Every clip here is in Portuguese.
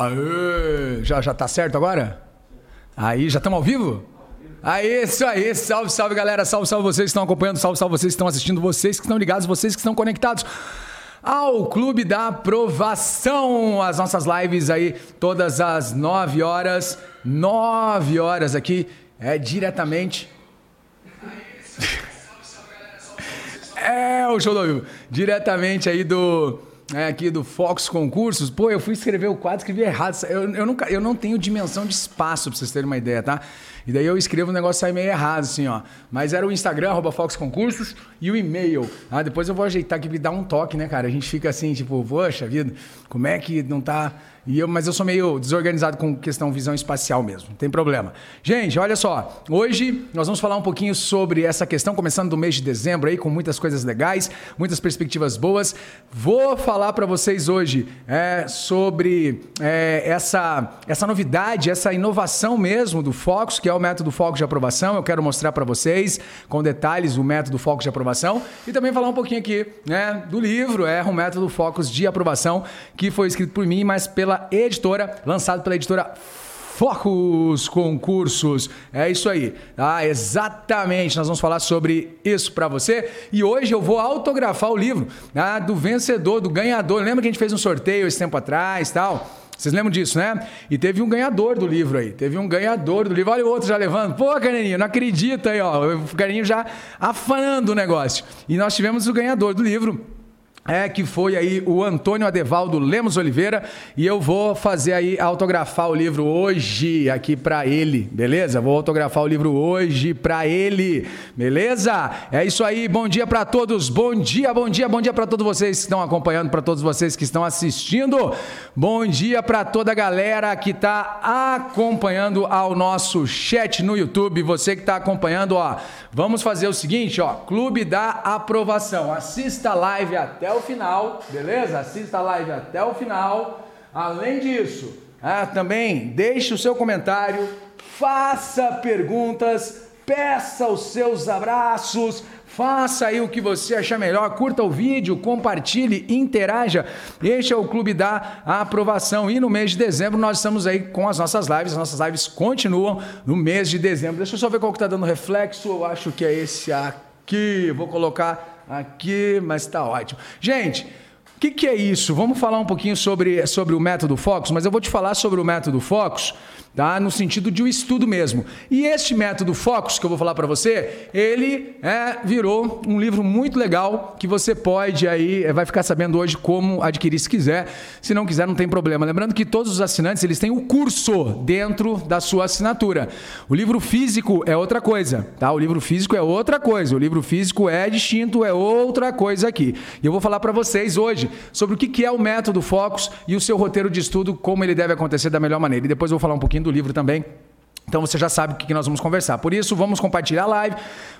Aê, já, já tá certo agora? Aí, já estamos ao vivo? Aí, isso aí, salve, salve galera, salve, salve vocês que estão acompanhando, salve, salve vocês que estão assistindo, vocês que estão ligados, vocês que estão conectados ao Clube da Aprovação. As nossas lives aí, todas as 9 horas, 9 horas aqui, é diretamente. É o show do vivo. Diretamente aí do é, aqui do Fox Concursos, pô, eu fui escrever o quadro, escrevi errado. Eu, eu, nunca, eu não tenho dimensão de espaço, pra vocês terem uma ideia, tá? E daí eu escrevo o negócio sai meio errado, assim, ó. Mas era o Instagram, arroba Fox Concursos, e o e-mail. Ah, depois eu vou ajeitar aqui e dar um toque, né, cara? A gente fica assim, tipo, poxa vida, como é que não tá e eu, mas eu sou meio desorganizado com questão visão espacial mesmo, não tem problema. Gente, olha só, hoje nós vamos falar um pouquinho sobre essa questão, começando do mês de dezembro aí, com muitas coisas legais, muitas perspectivas boas. Vou falar para vocês hoje é, sobre é, essa, essa novidade, essa inovação mesmo do Focus, que é o método Focus de aprovação. Eu quero mostrar para vocês com detalhes o método Focus de aprovação e também falar um pouquinho aqui né, do livro, é o método Focus de aprovação, que foi escrito por mim, mas pela pela editora, lançado pela editora Focus Concursos. É isso aí, tá? Exatamente, nós vamos falar sobre isso para você. E hoje eu vou autografar o livro tá? do vencedor, do ganhador. Lembra que a gente fez um sorteio esse tempo atrás tal? Vocês lembram disso, né? E teve um ganhador do livro aí. Teve um ganhador do livro. Olha o outro já levando. Pô, Carneninho, não acredita aí, ó. O Carneninho já afanando o negócio. E nós tivemos o ganhador do livro é que foi aí o Antônio Adevaldo Lemos Oliveira e eu vou fazer aí autografar o livro hoje aqui para ele, beleza? Vou autografar o livro hoje para ele, beleza? É isso aí, bom dia para todos, bom dia, bom dia, bom dia para todos vocês que estão acompanhando, para todos vocês que estão assistindo, bom dia para toda a galera que está acompanhando ao nosso chat no YouTube, você que está acompanhando, ó, vamos fazer o seguinte, ó, Clube da Aprovação, assista a live até o final, beleza? Assista a live até o final. Além disso, ah, também deixe o seu comentário, faça perguntas, peça os seus abraços, faça aí o que você achar melhor, curta o vídeo, compartilhe, interaja. Este é o Clube da Aprovação. E no mês de dezembro nós estamos aí com as nossas lives, as nossas lives continuam no mês de dezembro. Deixa eu só ver qual que está dando reflexo, eu acho que é esse aqui. Vou colocar aqui, mas está ótimo. Gente, o que, que, é isso? Vamos falar um pouquinho sobre, sobre o método Focus, mas eu vou te falar sobre o método Focus tá? no sentido de um estudo mesmo. E este método Focus, que eu vou falar para você, ele é, virou um livro muito legal que você pode aí, é, vai ficar sabendo hoje como adquirir se quiser. Se não quiser, não tem problema. Lembrando que todos os assinantes, eles têm o um curso dentro da sua assinatura. O livro físico é outra coisa, tá? O livro físico é outra coisa. O livro físico é distinto, é outra coisa aqui. E eu vou falar para vocês hoje sobre o que é o método Focus e o seu roteiro de estudo, como ele deve acontecer da melhor maneira. E depois eu vou falar um pouquinho do livro também. Então você já sabe o que nós vamos conversar. Por isso, vamos compartilhar a live,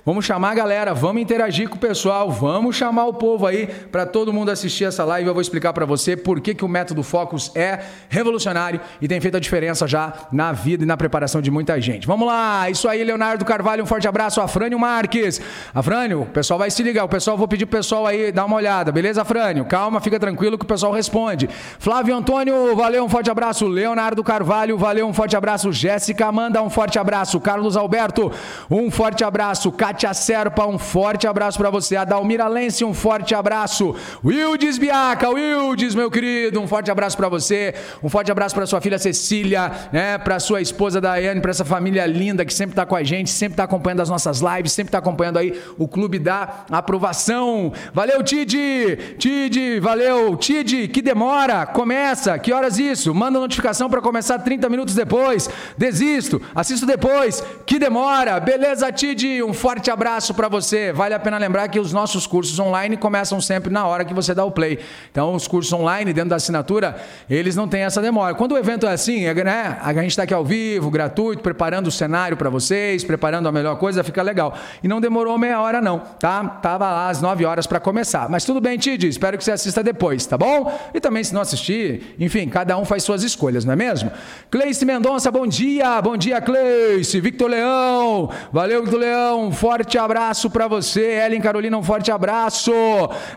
vamos chamar a galera, vamos interagir com o pessoal, vamos chamar o povo aí para todo mundo assistir essa live. Eu vou explicar para você por que, que o método Focus é revolucionário e tem feito a diferença já na vida e na preparação de muita gente. Vamos lá, isso aí, Leonardo Carvalho, um forte abraço. Afrânio Marques. Afrânio, o pessoal vai se ligar, o pessoal, vou pedir pro pessoal aí dar uma olhada, beleza, Afrânio? Calma, fica tranquilo que o pessoal responde. Flávio Antônio, valeu, um forte abraço. Leonardo Carvalho, valeu, um forte abraço. Jéssica Amanda, um forte abraço. Carlos Alberto, um forte abraço. Kátia Serpa, um forte abraço para você. Adalmira Lense, um forte abraço. Wildes Biaca, Wildes, meu querido, um forte abraço para você. Um forte abraço para sua filha Cecília, né, para sua esposa Daiane, para essa família linda que sempre está com a gente, sempre está acompanhando as nossas lives, sempre está acompanhando aí o Clube da Aprovação. Valeu, Tid! Tid, valeu. Tid, que demora. Começa. Que horas isso? Manda notificação para começar 30 minutos depois. Desisto assisto depois, que demora. Beleza, Tid? Um forte abraço para você. Vale a pena lembrar que os nossos cursos online começam sempre na hora que você dá o play. Então, os cursos online, dentro da assinatura, eles não têm essa demora. Quando o evento é assim, é, né? a gente está aqui ao vivo, gratuito, preparando o cenário para vocês, preparando a melhor coisa, fica legal. E não demorou meia hora, não, tá? Tava lá às 9 horas para começar. Mas tudo bem, Tid, espero que você assista depois, tá bom? E também, se não assistir, enfim, cada um faz suas escolhas, não é mesmo? Cleice Mendonça, bom dia, bom dia dia, Cleice. Victor Leão. Valeu, Victor Leão. Um forte abraço para você. Ellen Carolina, um forte abraço.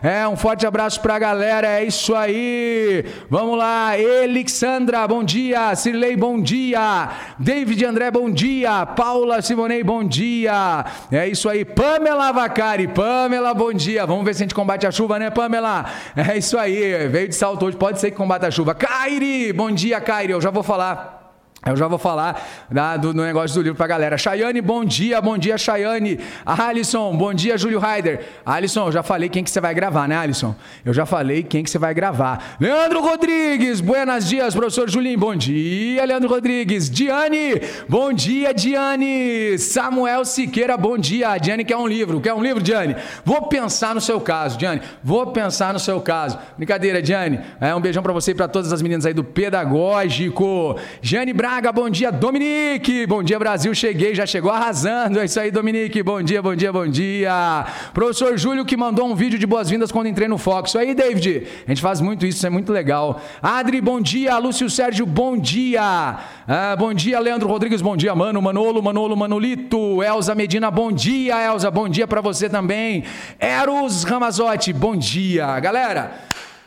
É, um forte abraço pra galera. É isso aí. Vamos lá. Elixandra, bom dia. Cirlei, bom dia. David André, bom dia. Paula Simonei, bom dia. É isso aí. Pamela Vacari. Pamela, bom dia. Vamos ver se a gente combate a chuva, né, Pamela? É isso aí. Veio de salto hoje. Pode ser que combata a chuva. Kairi, bom dia, Kairi. Eu já vou falar. Eu já vou falar da, do, do, negócio do livro pra galera. Chayane, bom dia, bom dia, Chayane. Alisson, bom dia, Júlio Raider. Alisson, eu já falei quem que você vai gravar, né, Alisson? Eu já falei quem que você vai gravar. Leandro Rodrigues, buenas dias, professor Julinho. Bom dia, Leandro Rodrigues. Diane, bom dia, Diane. Samuel Siqueira, bom dia. Diane quer um livro. Quer um livro, Diane? Vou pensar no seu caso, Diane. Vou pensar no seu caso. Brincadeira, Diane. É, um beijão para você e para todas as meninas aí do Pedagógico. Jane Braga. Braga, bom dia, Dominique. Bom dia, Brasil. Cheguei, já chegou arrasando. É isso aí, Dominique. Bom dia, bom dia, bom dia. Professor Júlio que mandou um vídeo de boas-vindas quando entrei no Fox. Isso aí, David. A gente faz muito isso, isso é muito legal. Adri, bom dia. Lúcio Sérgio, bom dia. Ah, bom dia, Leandro Rodrigues. Bom dia, Mano, Manolo, Manolo, Manolito. Elza Medina, bom dia, Elza. Bom dia para você também. Eros Ramazotti, bom dia. Galera,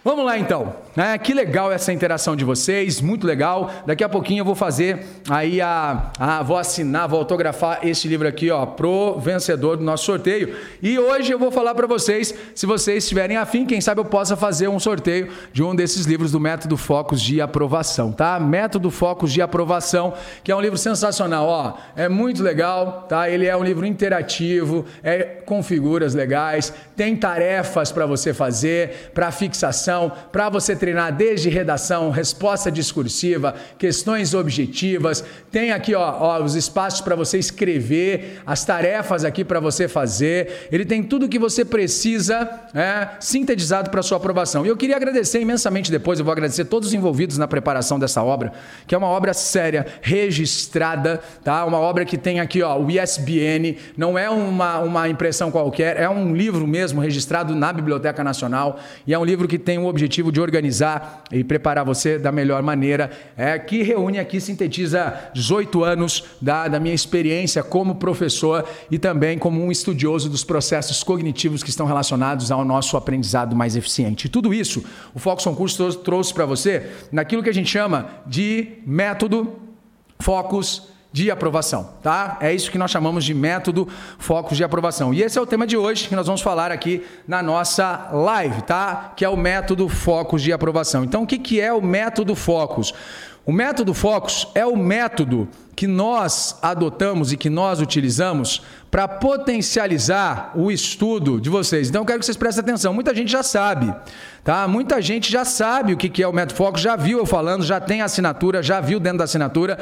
vamos lá então. Né? Que legal essa interação de vocês, muito legal. Daqui a pouquinho eu vou fazer aí a, a vou assinar, vou autografar esse livro aqui, ó, pro vencedor do nosso sorteio. E hoje eu vou falar para vocês, se vocês estiverem afim, quem sabe eu possa fazer um sorteio de um desses livros do Método Focos de Aprovação, tá? Método Focos de Aprovação, que é um livro sensacional, ó, é muito legal, tá? Ele é um livro interativo, é com figuras legais, tem tarefas para você fazer, para fixação, para você treinar desde redação, resposta discursiva, questões objetivas. Tem aqui ó, ó os espaços para você escrever, as tarefas aqui para você fazer. Ele tem tudo que você precisa é, sintetizado para sua aprovação. E eu queria agradecer imensamente depois, eu vou agradecer todos os envolvidos na preparação dessa obra, que é uma obra séria, registrada, tá? Uma obra que tem aqui ó, o ISBN, não é uma, uma impressão qualquer, é um livro mesmo registrado na Biblioteca Nacional e é um livro que tem o objetivo de organizar organizar e preparar você da melhor maneira, é, que reúne aqui, sintetiza 18 anos da, da minha experiência como professor e também como um estudioso dos processos cognitivos que estão relacionados ao nosso aprendizado mais eficiente. Tudo isso o Fox on Curso trouxe para você naquilo que a gente chama de método, focos, de aprovação, tá? É isso que nós chamamos de método focos de aprovação. E esse é o tema de hoje que nós vamos falar aqui na nossa live, tá? Que é o método focos de aprovação. Então, o que, que é o método focos? O método focos é o método que nós adotamos e que nós utilizamos para potencializar o estudo de vocês. Então, eu quero que vocês prestem atenção. Muita gente já sabe, tá? Muita gente já sabe o que é o método focos, já viu eu falando, já tem assinatura, já viu dentro da assinatura.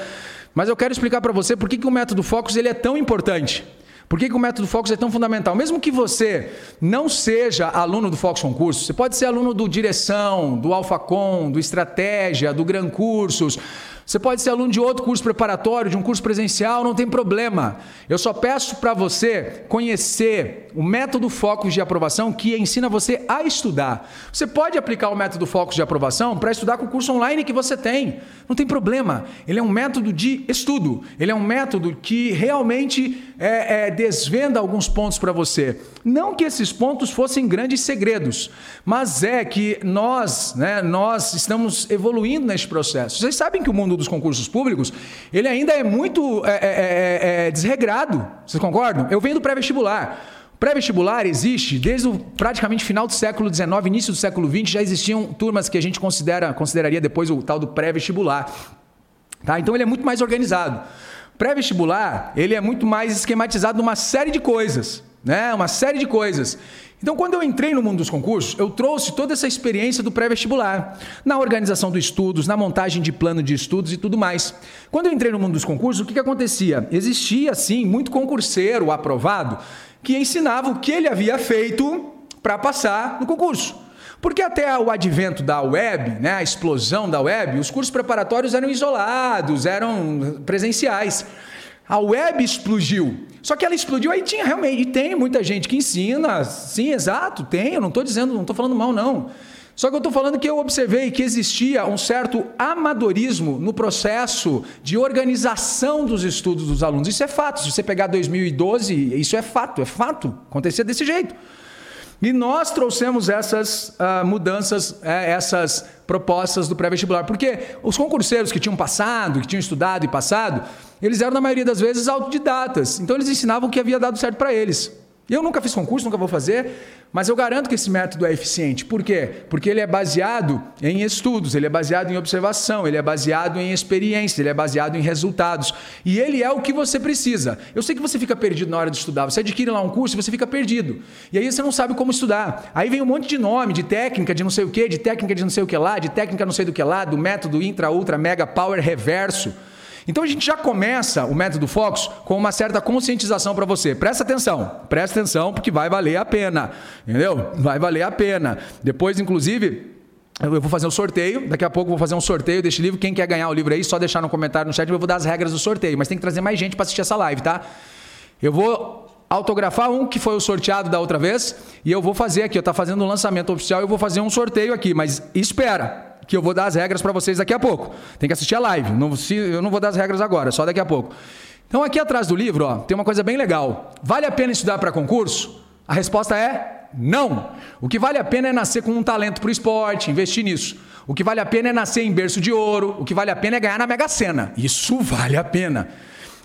Mas eu quero explicar para você por que, que o método Focus ele é tão importante. Por que, que, o método Focus é tão fundamental? Mesmo que você não seja aluno do Focus Concurso, você pode ser aluno do Direção, do AlphaCon, do Estratégia, do Gran Cursos, você pode ser aluno de outro curso preparatório, de um curso presencial, não tem problema. Eu só peço para você conhecer o método Focus de aprovação que ensina você a estudar. Você pode aplicar o método Focus de aprovação para estudar com o curso online que você tem. Não tem problema. Ele é um método de estudo. Ele é um método que realmente é, é, desvenda alguns pontos para você. Não que esses pontos fossem grandes segredos, mas é que nós, né, nós estamos evoluindo nesse processo. Vocês sabem que o mundo dos concursos públicos ele ainda é muito é, é, é, é desregrado. Vocês concordam? Eu venho do pré-vestibular. Pré-vestibular existe desde o praticamente final do século XIX, início do século XX, já existiam turmas que a gente considera, consideraria depois o tal do pré-vestibular. Tá? Então ele é muito mais organizado. Pré-vestibular, ele é muito mais esquematizado numa série de coisas, né? Uma série de coisas. Então, quando eu entrei no mundo dos concursos, eu trouxe toda essa experiência do pré-vestibular, na organização dos estudos, na montagem de plano de estudos e tudo mais. Quando eu entrei no mundo dos concursos, o que, que acontecia? Existia, sim, muito concurseiro aprovado que ensinava o que ele havia feito para passar no concurso. Porque até o advento da web, né, a explosão da web, os cursos preparatórios eram isolados, eram presenciais. A web explodiu. Só que ela explodiu, aí tinha realmente, e tem muita gente que ensina, sim, exato, tem, eu não estou dizendo, não estou falando mal, não. Só que eu estou falando que eu observei que existia um certo amadorismo no processo de organização dos estudos dos alunos. Isso é fato. Se você pegar 2012, isso é fato, é fato. Acontecia desse jeito. E nós trouxemos essas uh, mudanças, é, essas propostas do pré-vestibular, porque os concurseiros que tinham passado, que tinham estudado e passado, eles eram, na maioria das vezes, autodidatas. Então, eles ensinavam o que havia dado certo para eles. Eu nunca fiz concurso, nunca vou fazer, mas eu garanto que esse método é eficiente. Por quê? Porque ele é baseado em estudos, ele é baseado em observação, ele é baseado em experiência, ele é baseado em resultados. E ele é o que você precisa. Eu sei que você fica perdido na hora de estudar. Você adquire lá um curso e você fica perdido. E aí você não sabe como estudar. Aí vem um monte de nome, de técnica, de não sei o que, de técnica de não sei o que lá, de técnica não sei do que lá, do método intra, ultra, mega, power, reverso. Então a gente já começa o método Focus com uma certa conscientização para você. Presta atenção, presta atenção porque vai valer a pena, entendeu? Vai valer a pena. Depois, inclusive, eu vou fazer um sorteio, daqui a pouco vou fazer um sorteio deste livro. Quem quer ganhar o livro aí, só deixar no comentário no chat, eu vou dar as regras do sorteio, mas tem que trazer mais gente para assistir essa live, tá? Eu vou autografar um que foi o sorteado da outra vez e eu vou fazer aqui, eu tá fazendo um lançamento oficial, eu vou fazer um sorteio aqui, mas espera que eu vou dar as regras para vocês daqui a pouco. Tem que assistir a live. Não, eu não vou dar as regras agora, só daqui a pouco. Então, aqui atrás do livro, ó, tem uma coisa bem legal. Vale a pena estudar para concurso? A resposta é não. O que vale a pena é nascer com um talento para o esporte, investir nisso. O que vale a pena é nascer em berço de ouro. O que vale a pena é ganhar na Mega Sena. Isso vale a pena.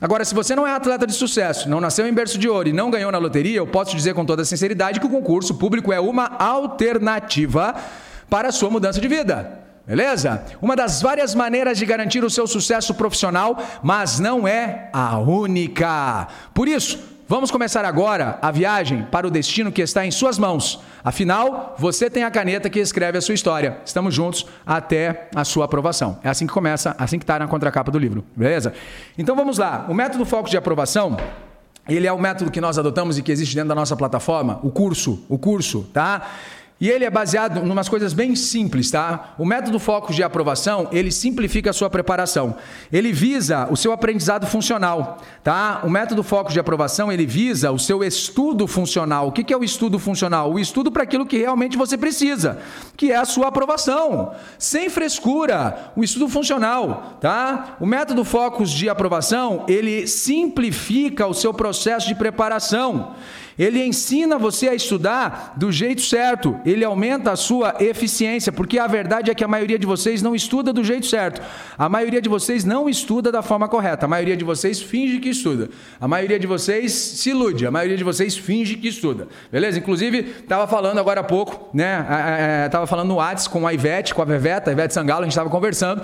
Agora, se você não é atleta de sucesso, não nasceu em berço de ouro e não ganhou na loteria, eu posso dizer com toda sinceridade que o concurso público é uma alternativa para a sua mudança de vida. Beleza? Uma das várias maneiras de garantir o seu sucesso profissional, mas não é a única. Por isso, vamos começar agora a viagem para o destino que está em suas mãos. Afinal, você tem a caneta que escreve a sua história. Estamos juntos até a sua aprovação. É assim que começa, assim que está na contracapa do livro. Beleza? Então vamos lá. O método foco de aprovação ele é o método que nós adotamos e que existe dentro da nossa plataforma, o curso, o curso, tá? E ele é baseado em umas coisas bem simples, tá? O método Focus de aprovação, ele simplifica a sua preparação. Ele visa o seu aprendizado funcional, tá? O método Focus de aprovação, ele visa o seu estudo funcional. O que é o estudo funcional? O estudo para aquilo que realmente você precisa, que é a sua aprovação. Sem frescura, o estudo funcional, tá? O método Focus de aprovação, ele simplifica o seu processo de preparação. Ele ensina você a estudar do jeito certo, ele aumenta a sua eficiência, porque a verdade é que a maioria de vocês não estuda do jeito certo. A maioria de vocês não estuda da forma correta. A maioria de vocês finge que estuda. A maioria de vocês se ilude. A maioria de vocês finge que estuda. Beleza? Inclusive, estava falando agora há pouco, né? Estava falando no Whats com a Ivete, com a Veveta, a Ivete Sangalo, a gente estava conversando.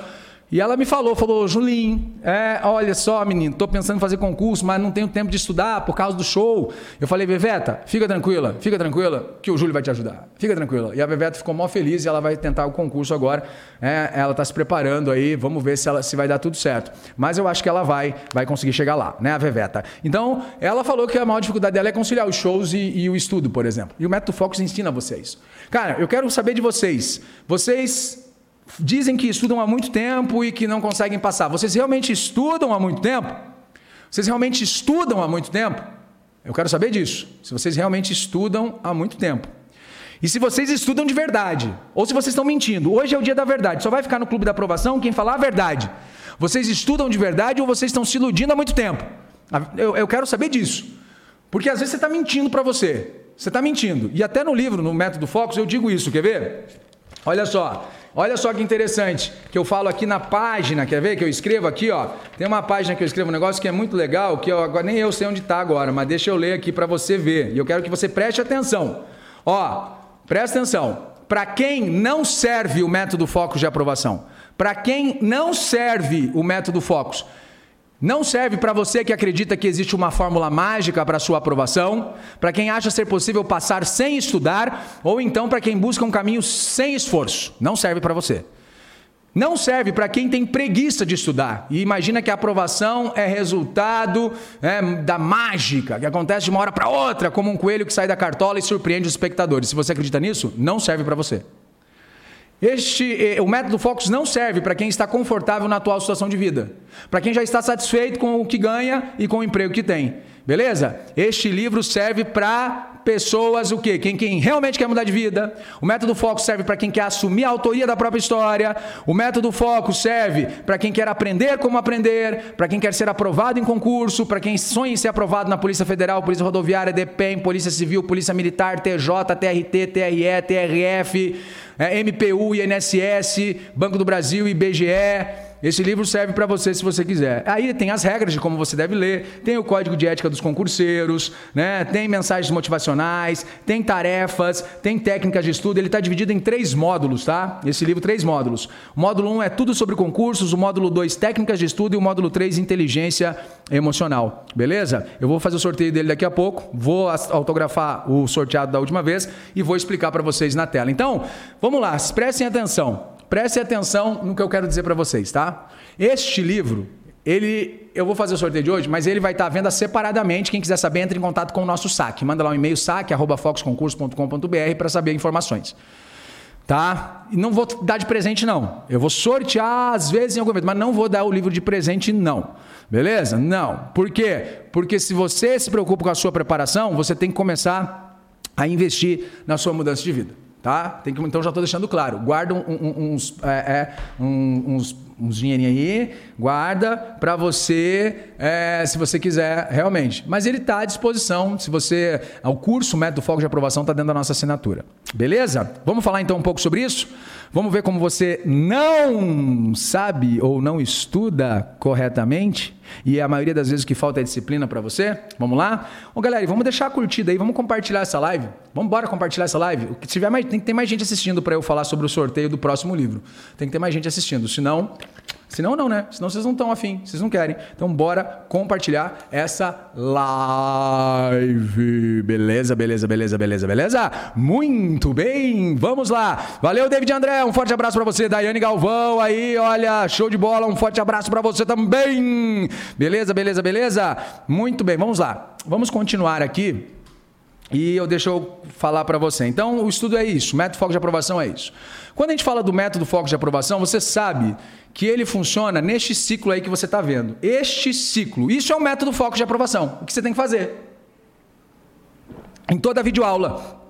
E ela me falou, falou, Julinho, é, olha só, menino, estou pensando em fazer concurso, mas não tenho tempo de estudar por causa do show. Eu falei, Veveta, fica tranquila, fica tranquila, que o Júlio vai te ajudar. Fica tranquila. E a Veveta ficou mó feliz e ela vai tentar o concurso agora. É, ela está se preparando aí, vamos ver se, ela, se vai dar tudo certo. Mas eu acho que ela vai, vai conseguir chegar lá, né, a Veveta. Então, ela falou que a maior dificuldade dela é conciliar os shows e, e o estudo, por exemplo. E o Método Focus ensina vocês. Cara, eu quero saber de vocês. Vocês dizem que estudam há muito tempo e que não conseguem passar. Vocês realmente estudam há muito tempo? Vocês realmente estudam há muito tempo? Eu quero saber disso. Se vocês realmente estudam há muito tempo. E se vocês estudam de verdade, ou se vocês estão mentindo. Hoje é o dia da verdade. Só vai ficar no clube da aprovação quem falar a verdade. Vocês estudam de verdade ou vocês estão se iludindo há muito tempo? Eu, eu quero saber disso. Porque às vezes você está mentindo para você. Você está mentindo. E até no livro, no Método Focus, eu digo isso. Quer ver? Olha só. Olha só que interessante, que eu falo aqui na página, quer ver que eu escrevo aqui, ó. Tem uma página que eu escrevo um negócio que é muito legal, que eu, agora nem eu sei onde está agora, mas deixa eu ler aqui para você ver. E eu quero que você preste atenção. Ó, presta atenção. Para quem não serve o método Focus de aprovação, para quem não serve o método Focus, não serve para você que acredita que existe uma fórmula mágica para sua aprovação, para quem acha ser possível passar sem estudar, ou então para quem busca um caminho sem esforço. Não serve para você. Não serve para quem tem preguiça de estudar e imagina que a aprovação é resultado é, da mágica, que acontece de uma hora para outra, como um coelho que sai da cartola e surpreende os espectadores. Se você acredita nisso, não serve para você. Este, eh, o método Focus não serve para quem está confortável na atual situação de vida, para quem já está satisfeito com o que ganha e com o emprego que tem. Beleza? Este livro serve para pessoas o quê? Quem, quem realmente quer mudar de vida. O método foco serve para quem quer assumir a autoria da própria história. O método foco serve para quem quer aprender como aprender, para quem quer ser aprovado em concurso, para quem sonha em ser aprovado na Polícia Federal, Polícia Rodoviária, DPEM, Polícia Civil, Polícia Militar, TJ, TRT, TRE, TRF, é, MPU, INSS, Banco do Brasil, IBGE. Esse livro serve para você se você quiser. Aí tem as regras de como você deve ler, tem o código de ética dos concurseiros, né? tem mensagens motivacionais, tem tarefas, tem técnicas de estudo. Ele está dividido em três módulos, tá? Esse livro, três módulos. O módulo 1 um é tudo sobre concursos, o módulo 2, técnicas de estudo, e o módulo 3, inteligência emocional. Beleza? Eu vou fazer o sorteio dele daqui a pouco, vou autografar o sorteado da última vez e vou explicar para vocês na tela. Então, vamos lá, prestem atenção. Prestem atenção no que eu quero dizer para vocês, tá? Este livro, ele, eu vou fazer o sorteio de hoje, mas ele vai estar à venda separadamente. Quem quiser saber, entre em contato com o nosso saque. Manda lá um e-mail saque@foxconcurso.com.br para saber informações. Tá? E não vou dar de presente não. Eu vou sortear às vezes em algum evento, mas não vou dar o livro de presente não. Beleza? Não. Por quê? Porque se você se preocupa com a sua preparação, você tem que começar a investir na sua mudança de vida. Tá? Tem que, então já estou deixando claro. Guarda um, um, uns, é, é, uns, uns dinheirinho aí, guarda para você, é, se você quiser realmente. Mas ele está à disposição. Se você, o curso o Método Foco de Aprovação está dentro da nossa assinatura. Beleza? Vamos falar então um pouco sobre isso. Vamos ver como você não sabe ou não estuda corretamente e a maioria das vezes o que falta é disciplina para você. Vamos lá? Galera, vamos deixar a curtida aí, vamos compartilhar essa live. Vamos embora compartilhar essa live. Se tiver mais, tem que ter mais gente assistindo para eu falar sobre o sorteio do próximo livro. Tem que ter mais gente assistindo, senão Senão não, né? Senão vocês não estão afim, vocês não querem. Então bora compartilhar essa live. Beleza, beleza, beleza, beleza, beleza? Muito bem, vamos lá. Valeu, David André, um forte abraço para você. Daiane Galvão aí, olha, show de bola, um forte abraço para você também. Beleza, beleza, beleza? Muito bem, vamos lá. Vamos continuar aqui. E eu deixo eu falar para você. Então, o estudo é isso, o método foco de aprovação é isso. Quando a gente fala do método foco de aprovação, você sabe que ele funciona neste ciclo aí que você está vendo. Este ciclo. Isso é o método foco de aprovação. O que você tem que fazer? Em toda videoaula.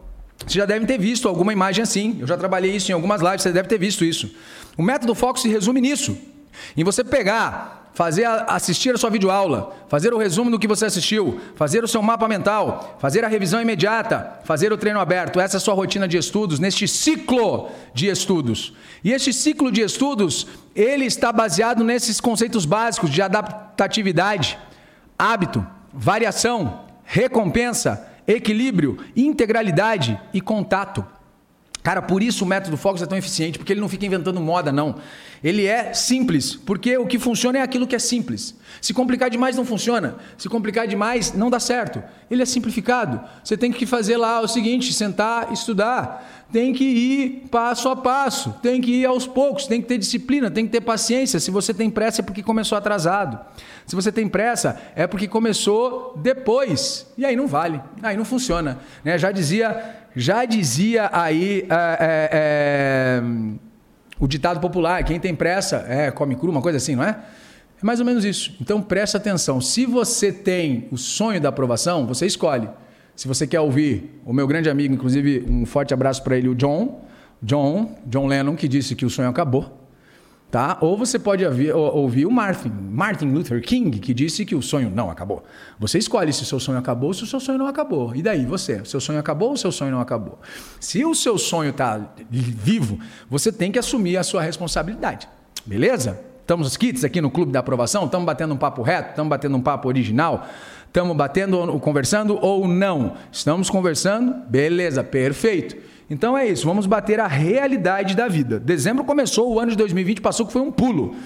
Você já deve ter visto alguma imagem assim. Eu já trabalhei isso em algumas lives, você deve ter visto isso. O método foco se resume nisso. Em você pegar fazer a, assistir a sua videoaula, fazer o resumo do que você assistiu, fazer o seu mapa mental, fazer a revisão imediata, fazer o treino aberto. Essa é a sua rotina de estudos neste ciclo de estudos. E este ciclo de estudos, ele está baseado nesses conceitos básicos de adaptatividade, hábito, variação, recompensa, equilíbrio, integralidade e contato. Cara, por isso o método Focus é tão eficiente, porque ele não fica inventando moda, não. Ele é simples, porque o que funciona é aquilo que é simples. Se complicar demais não funciona. Se complicar demais não dá certo. Ele é simplificado. Você tem que fazer lá o seguinte: sentar, estudar. Tem que ir passo a passo. Tem que ir aos poucos. Tem que ter disciplina. Tem que ter paciência. Se você tem pressa é porque começou atrasado. Se você tem pressa é porque começou depois. E aí não vale. Aí não funciona. Né? Já dizia já dizia aí é, é, é, o ditado popular: quem tem pressa é, come cru, uma coisa assim, não é? É mais ou menos isso. Então preste atenção. Se você tem o sonho da aprovação, você escolhe. Se você quer ouvir o meu grande amigo, inclusive um forte abraço para ele, o John, John, John Lennon, que disse que o sonho acabou. Tá? Ou você pode ouvir, ouvir o Martin, Martin Luther King, que disse que o sonho não acabou. Você escolhe se o seu sonho acabou ou se o seu sonho não acabou. E daí, você? O seu sonho acabou ou o seu sonho não acabou? Se o seu sonho está vivo, você tem que assumir a sua responsabilidade. Beleza? Estamos os kits aqui no Clube da Aprovação? Estamos batendo um papo reto? Estamos batendo um papo original? Estamos batendo, conversando ou não? Estamos conversando? Beleza, perfeito. Então é isso, vamos bater a realidade da vida. Dezembro começou, o ano de 2020 passou que foi um pulo.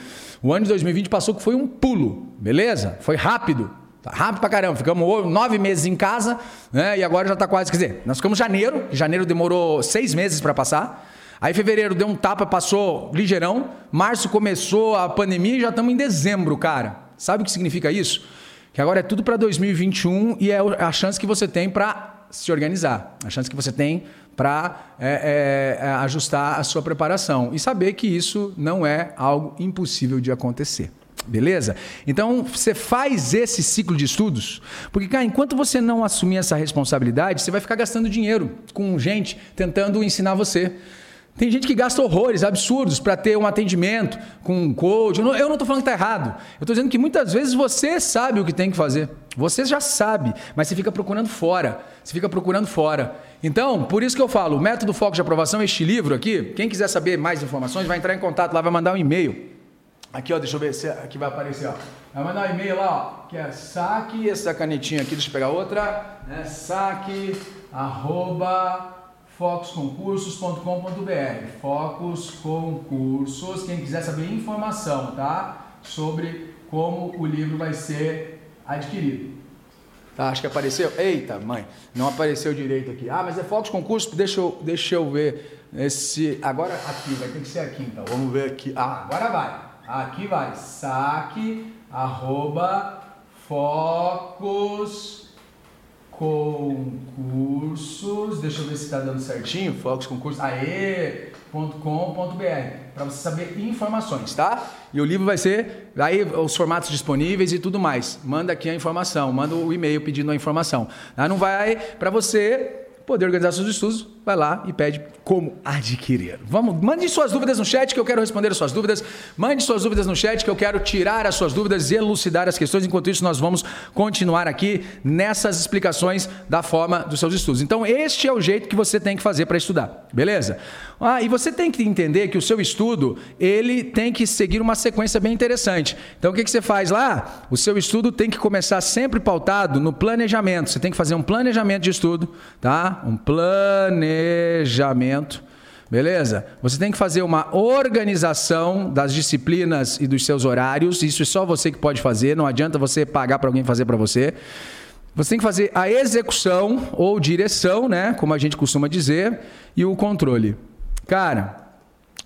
O ano de 2020 passou que foi um pulo, beleza? Foi rápido. Tá rápido pra caramba. Ficamos nove meses em casa, né? E agora já tá quase. Quer dizer, nós ficamos janeiro, janeiro demorou seis meses para passar. Aí fevereiro deu um tapa, passou ligeirão. Março começou a pandemia e já estamos em dezembro, cara. Sabe o que significa isso? Que agora é tudo para 2021 e é a chance que você tem para se organizar. A chance que você tem para é, é, é, ajustar a sua preparação e saber que isso não é algo impossível de acontecer. Beleza? Então você faz esse ciclo de estudos, porque, cara, enquanto você não assumir essa responsabilidade, você vai ficar gastando dinheiro com gente tentando ensinar você. Tem gente que gasta horrores, absurdos, para ter um atendimento com um coach. Eu não estou falando que está errado. Eu estou dizendo que muitas vezes você sabe o que tem que fazer. Você já sabe, mas você fica procurando fora. Você fica procurando fora. Então, por isso que eu falo, o método foco de aprovação é este livro aqui. Quem quiser saber mais informações, vai entrar em contato lá, vai mandar um e-mail. Aqui, ó, deixa eu ver se aqui vai aparecer, ó. Vai mandar um e-mail lá, ó, que é saque, essa canetinha aqui, deixa eu pegar outra, né? Saque, arroba, focusconcursos.com.br. Focus Concursos, quem quiser saber informação, tá? Sobre como o livro vai ser adquirido. Tá, acho que apareceu. Eita, mãe, não apareceu direito aqui. Ah, mas é Focus Concursos, deixa eu, deixa eu ver. Esse, agora aqui, vai ter que ser aqui então. Vamos ver aqui. Ah, agora vai. Aqui vai. Saque, arroba, focus concursos, deixa eu ver se está dando certinho, Focus Concursos, aê.com.br, para você saber informações, tá? E o livro vai ser, aí os formatos disponíveis e tudo mais. Manda aqui a informação, manda o e-mail pedindo a informação. Tá? Não vai para você poder organizar seus estudos, vai lá e pede como adquirir. Vamos, mande suas dúvidas no chat que eu quero responder as suas dúvidas. Mande suas dúvidas no chat que eu quero tirar as suas dúvidas e elucidar as questões. Enquanto isso, nós vamos continuar aqui nessas explicações da forma dos seus estudos. Então, este é o jeito que você tem que fazer para estudar, beleza? Ah, e você tem que entender que o seu estudo ele tem que seguir uma sequência bem interessante. Então, o que, que você faz lá? O seu estudo tem que começar sempre pautado no planejamento. Você tem que fazer um planejamento de estudo, tá? Um planejamento. Beleza? Você tem que fazer uma organização das disciplinas e dos seus horários. Isso é só você que pode fazer. Não adianta você pagar para alguém fazer para você. Você tem que fazer a execução ou direção, né? Como a gente costuma dizer, e o controle. Cara,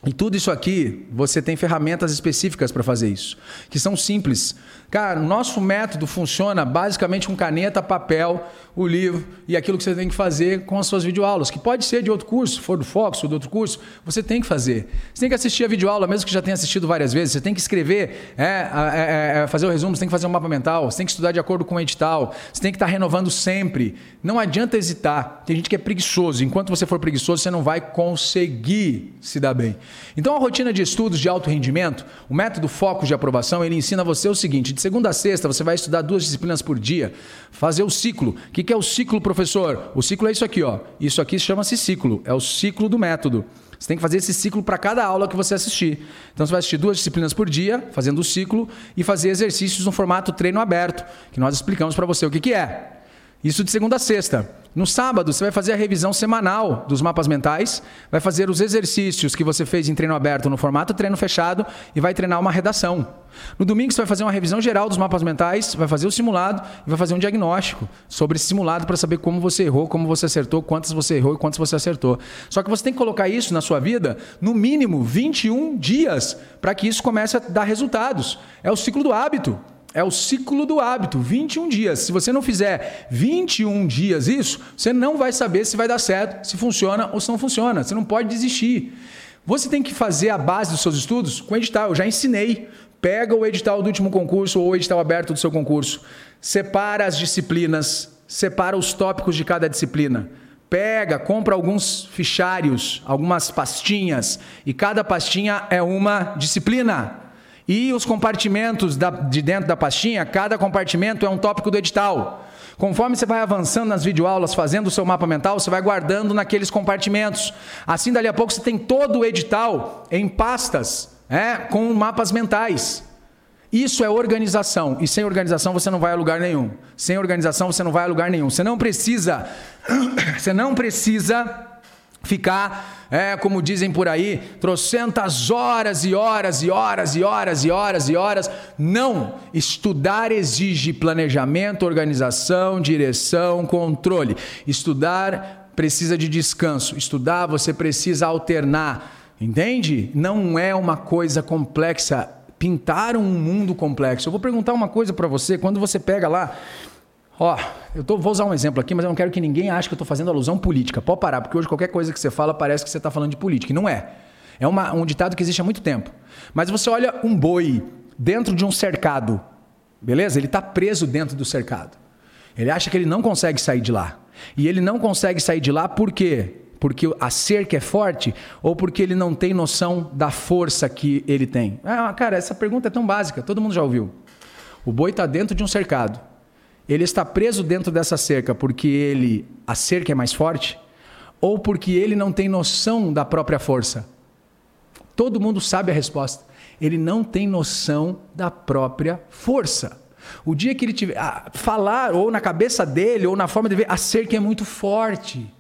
e tudo isso aqui, você tem ferramentas específicas para fazer isso, que são simples. Cara, nosso método funciona basicamente com caneta, papel, o livro e aquilo que você tem que fazer com as suas videoaulas, que pode ser de outro curso, for do Fox ou de outro curso, você tem que fazer. Você tem que assistir a videoaula, mesmo que já tenha assistido várias vezes, você tem que escrever, é, é, é, fazer o resumo, você tem que fazer um mapa mental, você tem que estudar de acordo com o edital, você tem que estar renovando sempre. Não adianta hesitar. Tem gente que é preguiçoso. Enquanto você for preguiçoso, você não vai conseguir se dar bem. Então, a rotina de estudos de alto rendimento, o método foco de aprovação, ele ensina você o seguinte: de segunda a sexta, você vai estudar duas disciplinas por dia, fazer o ciclo. O que é o ciclo, professor? O ciclo é isso aqui, ó. Isso aqui chama-se ciclo, é o ciclo do método. Você tem que fazer esse ciclo para cada aula que você assistir. Então você vai assistir duas disciplinas por dia, fazendo o ciclo, e fazer exercícios no formato treino aberto, que nós explicamos para você o que, que é. Isso de segunda a sexta. No sábado, você vai fazer a revisão semanal dos mapas mentais, vai fazer os exercícios que você fez em treino aberto no formato treino fechado e vai treinar uma redação. No domingo, você vai fazer uma revisão geral dos mapas mentais, vai fazer o simulado e vai fazer um diagnóstico sobre esse simulado para saber como você errou, como você acertou, quantas você errou e quantas você acertou. Só que você tem que colocar isso na sua vida no mínimo 21 dias para que isso comece a dar resultados. É o ciclo do hábito. É o ciclo do hábito, 21 dias. Se você não fizer 21 dias isso, você não vai saber se vai dar certo, se funciona ou se não funciona. Você não pode desistir. Você tem que fazer a base dos seus estudos com edital. Eu já ensinei. Pega o edital do último concurso ou o edital aberto do seu concurso. Separa as disciplinas, separa os tópicos de cada disciplina. Pega, compra alguns fichários, algumas pastinhas, e cada pastinha é uma disciplina. E os compartimentos da, de dentro da pastinha, cada compartimento é um tópico do edital. Conforme você vai avançando nas videoaulas, fazendo o seu mapa mental, você vai guardando naqueles compartimentos. Assim, dali a pouco, você tem todo o edital em pastas, é, com mapas mentais. Isso é organização. E sem organização você não vai a lugar nenhum. Sem organização você não vai a lugar nenhum. Você não precisa. Você não precisa ficar, é, como dizem por aí, trocentas horas e horas e horas e horas e horas e horas. Não! Estudar exige planejamento, organização, direção, controle. Estudar precisa de descanso. Estudar você precisa alternar. Entende? Não é uma coisa complexa. Pintar um mundo complexo. Eu vou perguntar uma coisa para você. Quando você pega lá Ó, eu tô, vou usar um exemplo aqui, mas eu não quero que ninguém ache que eu estou fazendo alusão política. Pode parar, porque hoje qualquer coisa que você fala parece que você está falando de política. E não é. É uma, um ditado que existe há muito tempo. Mas você olha um boi, dentro de um cercado. Beleza? Ele está preso dentro do cercado. Ele acha que ele não consegue sair de lá. E ele não consegue sair de lá por quê? Porque a cerca é forte ou porque ele não tem noção da força que ele tem? Ah, cara, essa pergunta é tão básica, todo mundo já ouviu. O boi está dentro de um cercado. Ele está preso dentro dessa cerca porque ele a cerca é mais forte ou porque ele não tem noção da própria força? Todo mundo sabe a resposta. Ele não tem noção da própria força. O dia que ele tiver ah, falar ou na cabeça dele ou na forma de ver, a cerca é muito forte.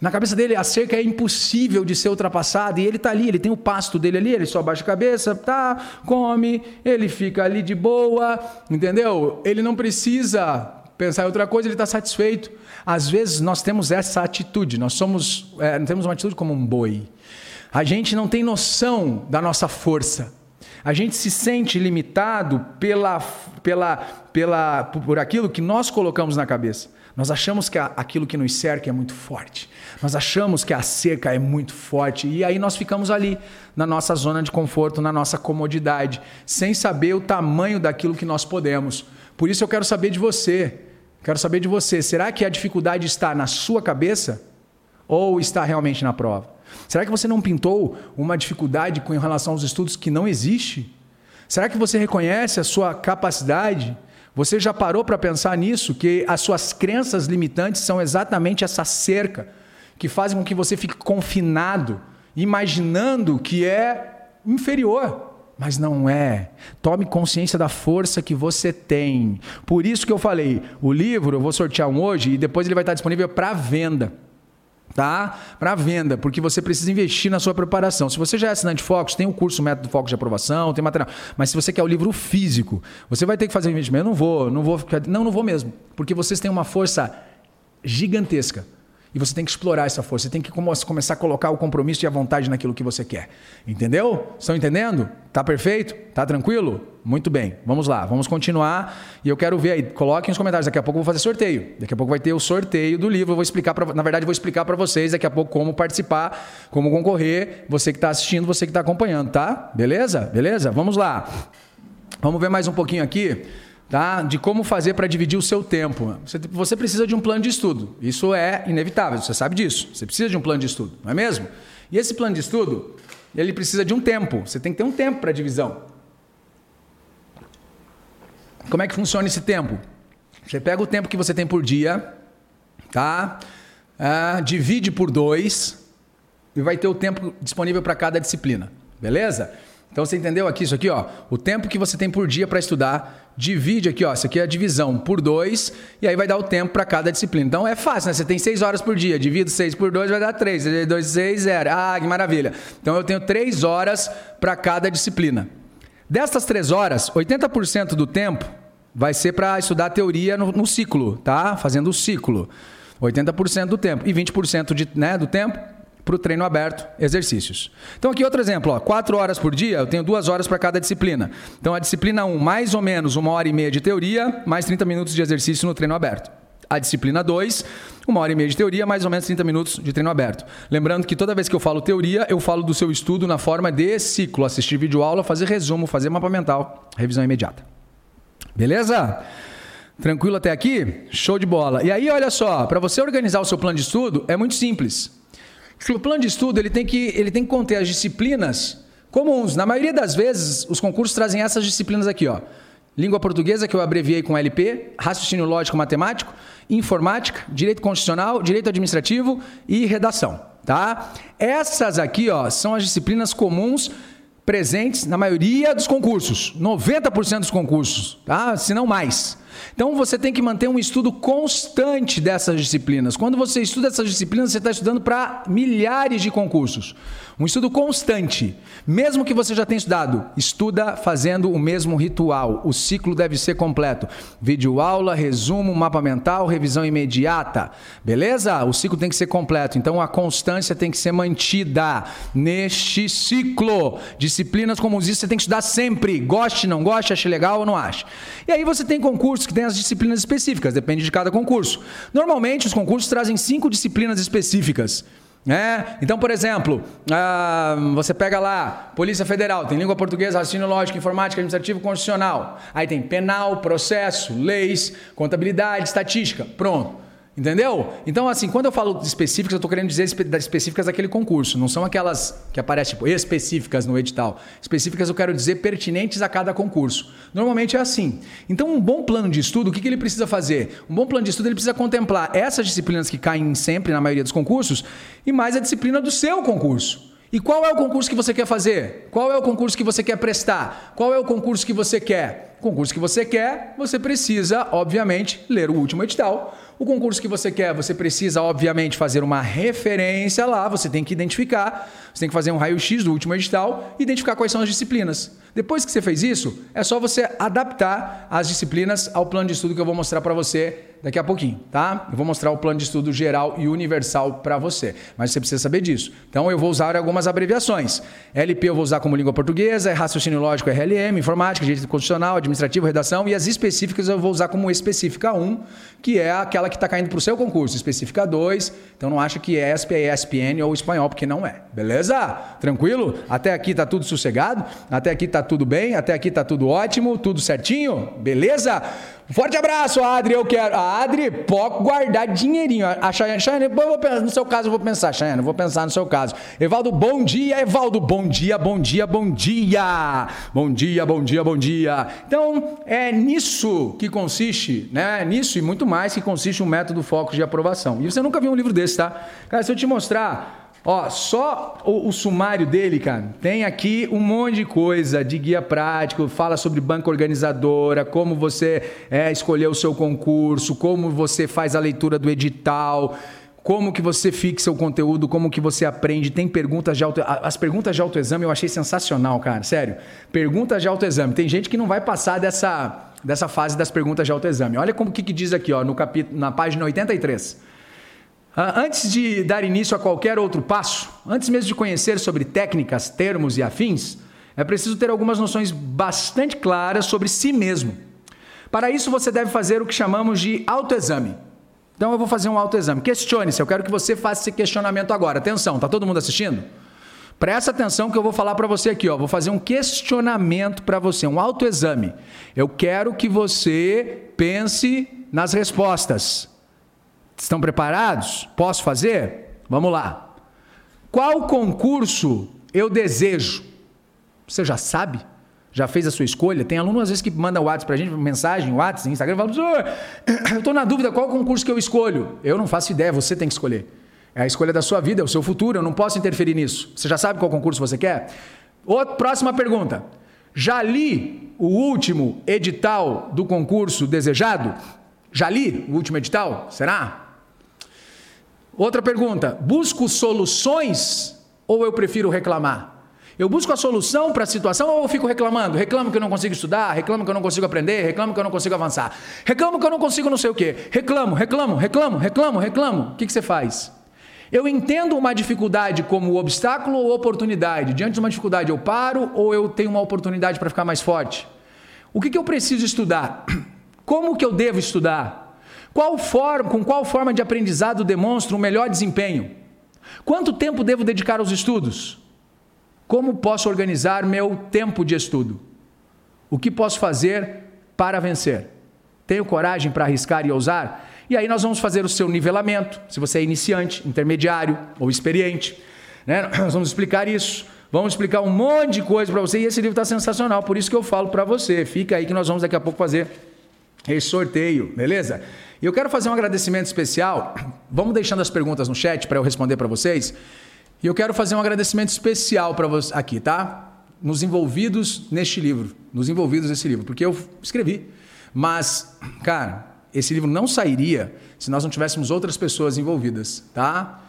Na cabeça dele, a cerca é impossível de ser ultrapassada e ele está ali, ele tem o pasto dele ali, ele só baixa a cabeça, tá, come, ele fica ali de boa, entendeu? Ele não precisa pensar em outra coisa, ele está satisfeito. Às vezes nós temos essa atitude, nós somos, é, temos uma atitude como um boi. A gente não tem noção da nossa força. A gente se sente limitado pela, pela, pela, por aquilo que nós colocamos na cabeça. Nós achamos que aquilo que nos cerca é muito forte. Nós achamos que a cerca é muito forte. E aí nós ficamos ali, na nossa zona de conforto, na nossa comodidade, sem saber o tamanho daquilo que nós podemos. Por isso eu quero saber de você. Quero saber de você. Será que a dificuldade está na sua cabeça ou está realmente na prova? Será que você não pintou uma dificuldade com relação aos estudos que não existe? Será que você reconhece a sua capacidade? Você já parou para pensar nisso? Que as suas crenças limitantes são exatamente essa cerca que fazem com que você fique confinado, imaginando que é inferior. Mas não é. Tome consciência da força que você tem. Por isso que eu falei, o livro eu vou sortear um hoje e depois ele vai estar disponível para venda tá? Para venda, porque você precisa investir na sua preparação. Se você já é assinante Focus, tem o curso Método Focus de aprovação, tem material. Mas se você quer o livro físico, você vai ter que fazer investimento. Eu não vou, não vou, não, não vou mesmo, porque vocês têm uma força gigantesca. E você tem que explorar essa força, você tem que começar a colocar o compromisso e a vontade naquilo que você quer. Entendeu? Estão entendendo? Tá perfeito? Tá tranquilo? Muito bem. Vamos lá, vamos continuar. E eu quero ver aí, coloquem nos comentários, daqui a pouco eu vou fazer sorteio. Daqui a pouco vai ter o sorteio do livro, eu vou explicar para, na verdade, vou explicar para vocês daqui a pouco como participar, como concorrer, você que está assistindo, você que está acompanhando, tá? Beleza? Beleza? Vamos lá. Vamos ver mais um pouquinho aqui tá? de como fazer para dividir o seu tempo. Você, você, precisa de um plano de estudo. Isso é inevitável, você sabe disso. Você precisa de um plano de estudo, não é mesmo? E esse plano de estudo, ele precisa de um tempo. Você tem que ter um tempo para divisão. Como é que funciona esse tempo? Você pega o tempo que você tem por dia, tá? Ah, divide por dois e vai ter o tempo disponível para cada disciplina, beleza? Então você entendeu aqui isso aqui, ó? O tempo que você tem por dia para estudar, divide aqui, ó. Isso aqui é a divisão por dois, e aí vai dar o tempo para cada disciplina. Então é fácil, né? Você tem seis horas por dia, divido seis por dois, vai dar três. Dois, seis, zero. Ah, que maravilha. Então eu tenho três horas para cada disciplina. Dessas três horas, 80% do tempo vai ser para estudar teoria no, no, ciclo, tá? Fazendo o ciclo. 80% do tempo. E 20% de, né, do tempo para o treino aberto, exercícios. Então, aqui outro exemplo: ó, quatro horas por dia, eu tenho duas horas para cada disciplina. Então, a disciplina 1, mais ou menos uma hora e meia de teoria, mais 30 minutos de exercício no treino aberto. A disciplina 2, uma hora e meia de teoria, mais ou menos 30 minutos de treino aberto. Lembrando que toda vez que eu falo teoria, eu falo do seu estudo na forma de ciclo: assistir vídeo aula, fazer resumo, fazer mapa mental, revisão imediata. Beleza? Tranquilo até aqui? Show de bola. E aí, olha só, para você organizar o seu plano de estudo, é muito simples. O plano de estudo ele tem, que, ele tem que conter as disciplinas comuns. Na maioria das vezes, os concursos trazem essas disciplinas aqui, ó. Língua portuguesa, que eu abreviei com LP, raciocínio lógico matemático, informática, direito constitucional, direito administrativo e redação, tá? Essas aqui, ó, são as disciplinas comuns presentes na maioria dos concursos, 90% dos concursos, tá? Se não mais. Então você tem que manter um estudo constante dessas disciplinas. Quando você estuda essas disciplinas, você está estudando para milhares de concursos. Um estudo constante. Mesmo que você já tenha estudado, estuda fazendo o mesmo ritual. O ciclo deve ser completo. Vídeo aula, resumo, mapa mental, revisão imediata. Beleza? O ciclo tem que ser completo. Então a constância tem que ser mantida neste ciclo. Disciplinas como isso você tem que estudar sempre. Goste, não goste, ache legal ou não ache. E aí você tem concursos que têm as disciplinas específicas, depende de cada concurso. Normalmente os concursos trazem cinco disciplinas específicas. É, então, por exemplo, ah, você pega lá, Polícia Federal, tem língua portuguesa, raciocínio lógico, informática, administrativo, constitucional. Aí tem penal, processo, leis, contabilidade, estatística. Pronto. Entendeu? Então, assim, quando eu falo específicas, eu estou querendo dizer específicas daquele concurso. Não são aquelas que aparecem, tipo, específicas no edital. Específicas eu quero dizer pertinentes a cada concurso. Normalmente é assim. Então, um bom plano de estudo, o que, que ele precisa fazer? Um bom plano de estudo, ele precisa contemplar essas disciplinas que caem sempre na maioria dos concursos e mais a disciplina do seu concurso. E qual é o concurso que você quer fazer? Qual é o concurso que você quer prestar? Qual é o concurso que você quer? O concurso que você quer, você precisa, obviamente, ler o último edital o concurso que você quer, você precisa, obviamente, fazer uma referência lá, você tem que identificar, você tem que fazer um raio-x do último edital e identificar quais são as disciplinas. Depois que você fez isso, é só você adaptar as disciplinas ao plano de estudo que eu vou mostrar para você daqui a pouquinho, tá? Eu vou mostrar o plano de estudo geral e universal para você, mas você precisa saber disso. Então eu vou usar algumas abreviações. LP eu vou usar como língua portuguesa, raciocínio lógico RLM, informática, direito constitucional, administrativo, redação e as específicas eu vou usar como específica 1, que é aquela que está caindo para o seu concurso, específica 2. Então não acha que ESP é ESPN ou espanhol, porque não é. Beleza? Tranquilo? Até aqui tá tudo sossegado? Até aqui tá tudo bem? Até aqui tá tudo ótimo? Tudo certinho? Beleza? forte abraço, Adri. Eu quero. A Adri, pode guardar dinheirinho. A Chayane, Chayane, vou pensar, no seu caso, eu vou pensar, Chayane, vou pensar no seu caso. Evaldo, bom dia, Evaldo. Bom dia, bom dia, bom dia. Bom dia, bom dia, bom dia. Então, é nisso que consiste, né? Nisso e muito mais que consiste um método foco de aprovação. E você nunca viu um livro desse, tá? Cara, se eu te mostrar Ó, só o, o, sumário dele, cara, tem aqui um monte de coisa de guia prático, fala sobre banca organizadora, como você é, escolheu o seu concurso, como você faz a leitura do edital, como que você fixa o conteúdo, como que você aprende, tem perguntas de auto... As perguntas de autoexame eu achei sensacional, cara, sério. Perguntas de autoexame. Tem gente que não vai passar dessa, dessa fase das perguntas de autoexame. Olha como que, que diz aqui, ó, no capítulo, na página 83. Ah, antes de dar início a qualquer outro passo, antes mesmo de conhecer sobre técnicas, termos e afins, é preciso ter algumas noções bastante claras sobre si mesmo. Para isso, você deve fazer o que chamamos de autoexame. Então, eu vou fazer um autoexame. Questione-se, eu quero que você faça esse questionamento agora. Atenção, está todo mundo assistindo? Presta atenção que eu vou falar para você aqui, ó. Vou fazer um questionamento para você, um autoexame. Eu quero que você pense nas respostas. Estão preparados? Posso fazer? Vamos lá. Qual concurso eu desejo? Você já sabe? Já fez a sua escolha? Tem aluno às vezes que manda WhatsApp pra gente, mensagem, WhatsApp, Instagram, fala, eu estou na dúvida qual concurso que eu escolho. Eu não faço ideia, você tem que escolher. É a escolha da sua vida, é o seu futuro, eu não posso interferir nisso. Você já sabe qual concurso você quer? Outra, próxima pergunta. Já li o último edital do concurso desejado? Já li o último edital? Será? Outra pergunta: busco soluções ou eu prefiro reclamar? Eu busco a solução para a situação ou eu fico reclamando? Reclamo que eu não consigo estudar, reclamo que eu não consigo aprender, reclamo que eu não consigo avançar, reclamo que eu não consigo não sei o quê. Reclamo, reclamo, reclamo, reclamo, reclamo. O que, que você faz? Eu entendo uma dificuldade como obstáculo ou oportunidade. Diante de uma dificuldade, eu paro ou eu tenho uma oportunidade para ficar mais forte? O que, que eu preciso estudar? Como que eu devo estudar? Qual forma, com qual forma de aprendizado demonstro um melhor desempenho? Quanto tempo devo dedicar aos estudos? Como posso organizar meu tempo de estudo? O que posso fazer para vencer? Tenho coragem para arriscar e ousar? E aí nós vamos fazer o seu nivelamento, se você é iniciante, intermediário ou experiente. Né? Nós vamos explicar isso. Vamos explicar um monte de coisa para você e esse livro está sensacional, por isso que eu falo para você. Fica aí que nós vamos daqui a pouco fazer esse sorteio, beleza? E eu quero fazer um agradecimento especial. Vamos deixando as perguntas no chat para eu responder para vocês. E eu quero fazer um agradecimento especial para vocês aqui, tá? Nos envolvidos neste livro, nos envolvidos nesse livro, porque eu escrevi. Mas, cara, esse livro não sairia se nós não tivéssemos outras pessoas envolvidas, tá?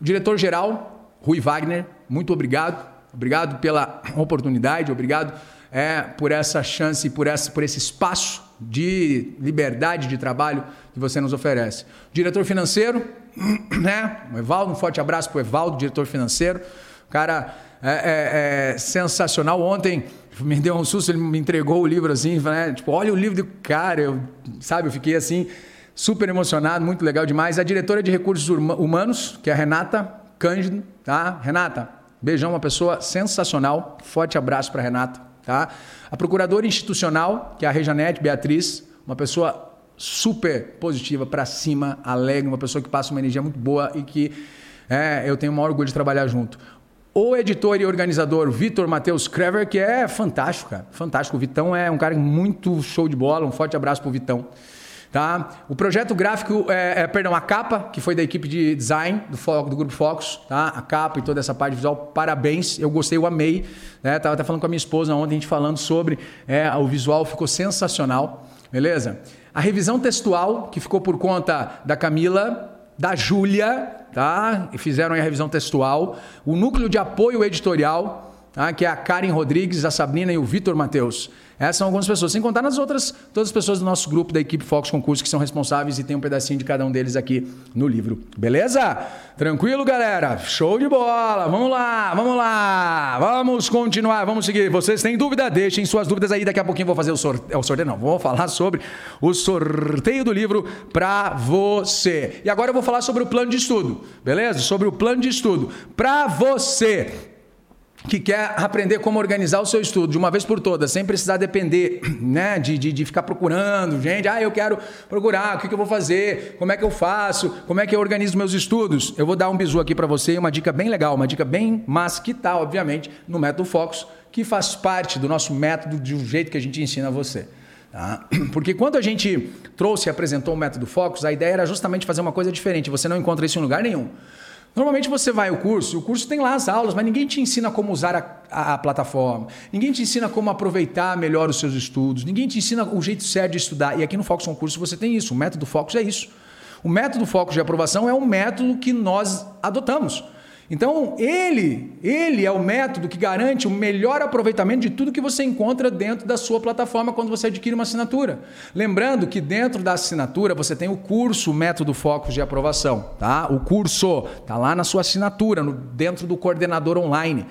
Diretor geral, Rui Wagner, muito obrigado. Obrigado pela oportunidade, obrigado é, por essa chance, por, por esse espaço de liberdade de trabalho que você nos oferece. Diretor financeiro, né? Evaldo, um forte abraço para o Evaldo, diretor financeiro. Cara é, é, é, sensacional. Ontem me deu um susto, ele me entregou o livro assim, né? Tipo, olha o livro do cara, eu, sabe? Eu fiquei assim, super emocionado, muito legal demais. A diretora de recursos humanos, que é a Renata Cândido, tá? Renata, beijão, uma pessoa sensacional. Forte abraço para Renata, tá? A procuradora institucional, que é a Rejanete Beatriz, uma pessoa super positiva, para cima, alegre, uma pessoa que passa uma energia muito boa e que é, eu tenho o maior orgulho de trabalhar junto. O editor e organizador Vitor Matheus Krever, que é fantástico, cara. Fantástico. O Vitão é um cara muito show de bola. Um forte abraço pro Vitão. Tá? O projeto gráfico, é, é, perdão, a capa, que foi da equipe de design do, Foco, do Grupo Focus, tá? a capa e toda essa parte visual, parabéns, eu gostei, eu amei. Né? Tava até falando com a minha esposa ontem, a gente falando sobre é, o visual, ficou sensacional, beleza? A revisão textual, que ficou por conta da Camila, da Júlia, tá? E fizeram a revisão textual. O núcleo de apoio editorial, tá? que é a Karen Rodrigues, a Sabrina e o Vitor Mateus. Essas são algumas pessoas, sem contar nas outras, todas as pessoas do nosso grupo da equipe Fox Concurso que são responsáveis e tem um pedacinho de cada um deles aqui no livro. Beleza? Tranquilo, galera? Show de bola! Vamos lá, vamos lá! Vamos continuar, vamos seguir. Vocês têm dúvida? Deixem suas dúvidas aí. Daqui a pouquinho vou fazer o sorteio. É o sorteio, não, vou falar sobre o sorteio do livro para você. E agora eu vou falar sobre o plano de estudo, beleza? Sobre o plano de estudo para você que quer aprender como organizar o seu estudo de uma vez por todas, sem precisar depender né, de, de, de ficar procurando, gente, ah, eu quero procurar, o que, eu vou fazer, como é que eu faço, como é que eu organizo meus estudos. Eu vou dar um bisu aqui para você, uma dica bem legal, uma dica bem mas que está, obviamente, no método Focus, que faz parte do nosso método de um jeito que a gente ensina a você. Tá? Porque quando a gente trouxe e apresentou o método Focus, a ideia era justamente fazer uma coisa diferente, você não encontra isso em lugar nenhum. Normalmente você vai ao curso, o curso tem lá as aulas, mas ninguém te ensina como usar a, a, a, plataforma, ninguém te ensina como aproveitar melhor os seus estudos, ninguém te ensina o jeito certo de estudar. E aqui no Focus Curso você tem isso, o método Focus é isso. O método Focus de aprovação é um método que nós adotamos. Então, ele, ele é o método que garante o melhor aproveitamento de tudo que você encontra dentro da sua plataforma quando você adquire uma assinatura. Lembrando que dentro da assinatura você tem o curso Método Focus de Aprovação, tá? O curso tá lá na sua assinatura, no, dentro do coordenador online.